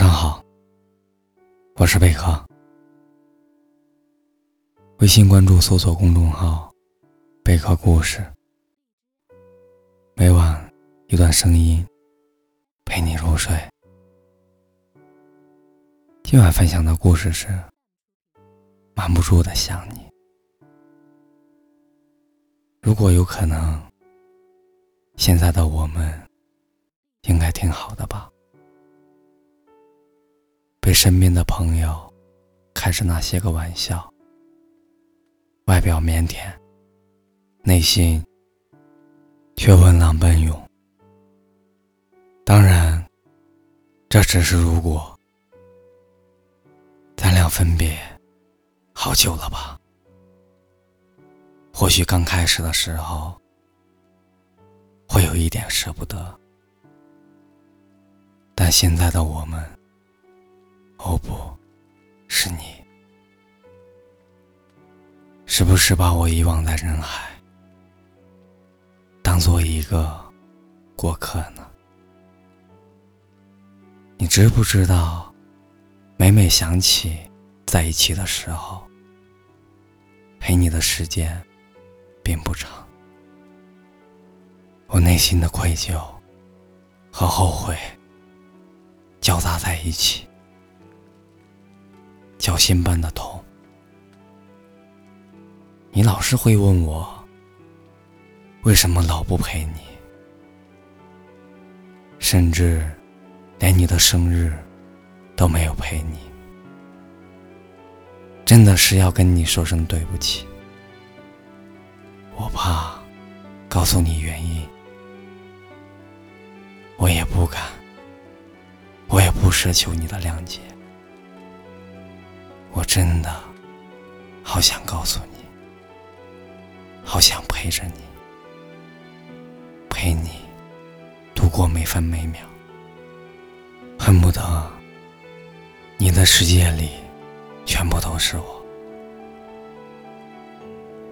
晚上好，我是贝壳。微信关注搜索公众号“贝壳故事”，每晚一段声音陪你入睡。今晚分享的故事是《瞒不住的想你》。如果有可能，现在的我们应该挺好的吧？被身边的朋友开着那些个玩笑，外表腼腆，内心却温良奔涌。当然，这只是如果。咱俩分别好久了吧？或许刚开始的时候会有一点舍不得，但现在的我们。哦，不是你，是不是把我遗忘在人海，当做一个过客呢？你知不知道，每每想起在一起的时候，陪你的时间并不长，我内心的愧疚和后悔交杂在一起。绞心般的痛，你老是会问我，为什么老不陪你，甚至连你的生日都没有陪你，真的是要跟你说声对不起。我怕告诉你原因，我也不敢，我也不奢求你的谅解。我真的好想告诉你，好想陪着你，陪你度过每分每秒，恨不得你的世界里全部都是我。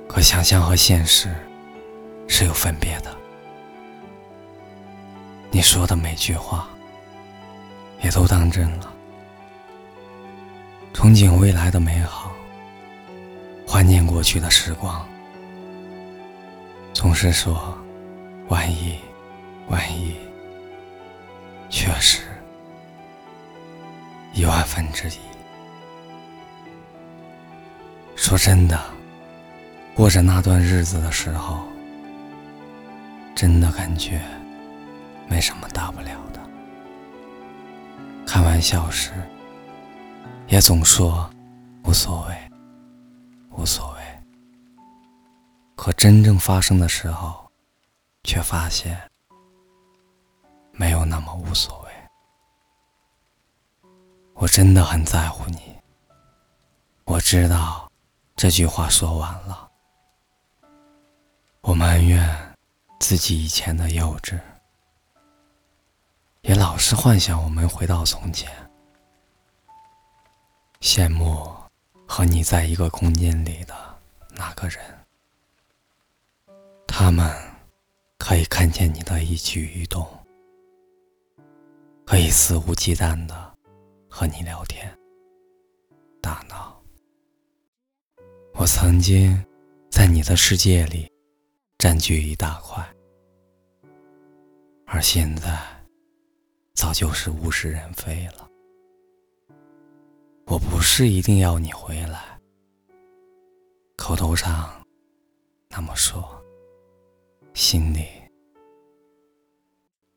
可想象和现实是有分别的，你说的每句话也都当真了。憧憬未来的美好，怀念过去的时光，总是说万一，万一，确实一万分之一。说真的，过着那段日子的时候，真的感觉没什么大不了的。开玩笑时。也总说无所谓，无所谓。可真正发生的时候，却发现没有那么无所谓。我真的很在乎你。我知道这句话说完了，我埋怨自己以前的幼稚，也老是幻想我们回到从前。羡慕和你在一个空间里的那个人，他们可以看见你的一举一动，可以肆无忌惮的和你聊天、打闹。我曾经在你的世界里占据一大块，而现在早就是物是人非了。我不是一定要你回来，口头上那么说，心里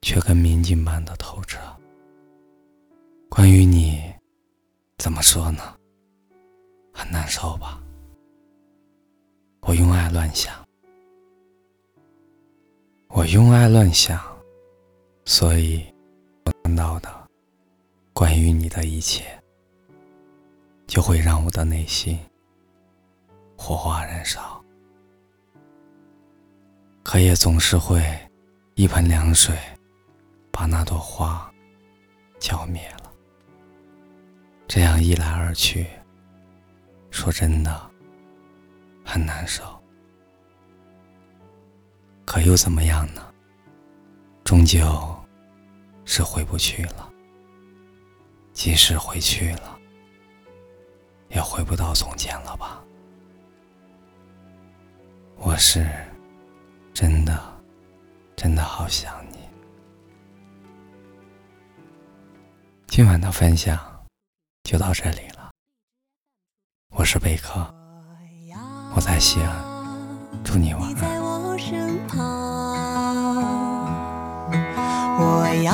却跟明镜般的透彻。关于你，怎么说呢？很难受吧？我用爱乱想，我用爱乱想，所以我看到的关于你的一切。就会让我的内心火花燃烧，可也总是会一盆凉水把那朵花浇灭了。这样一来二去，说真的很难受。可又怎么样呢？终究是回不去了。即使回去了，也回不到从前了吧？我是真的，真的好想你。今晚的分享就到这里了。我是贝壳，我在西安，祝你晚安。我要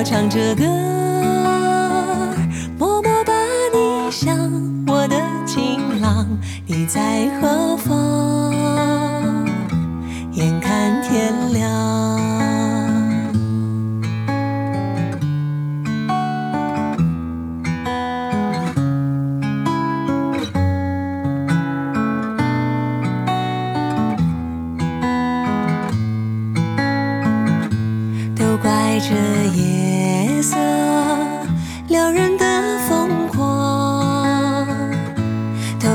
我唱着歌，默默把你想，我的情郎，你在何方？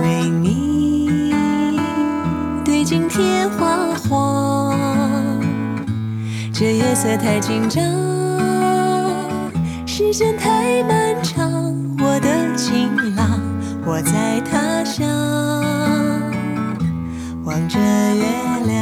为你对镜贴花黄。这夜色太紧张，时间太漫长。我的情郎，我在他乡，望着月亮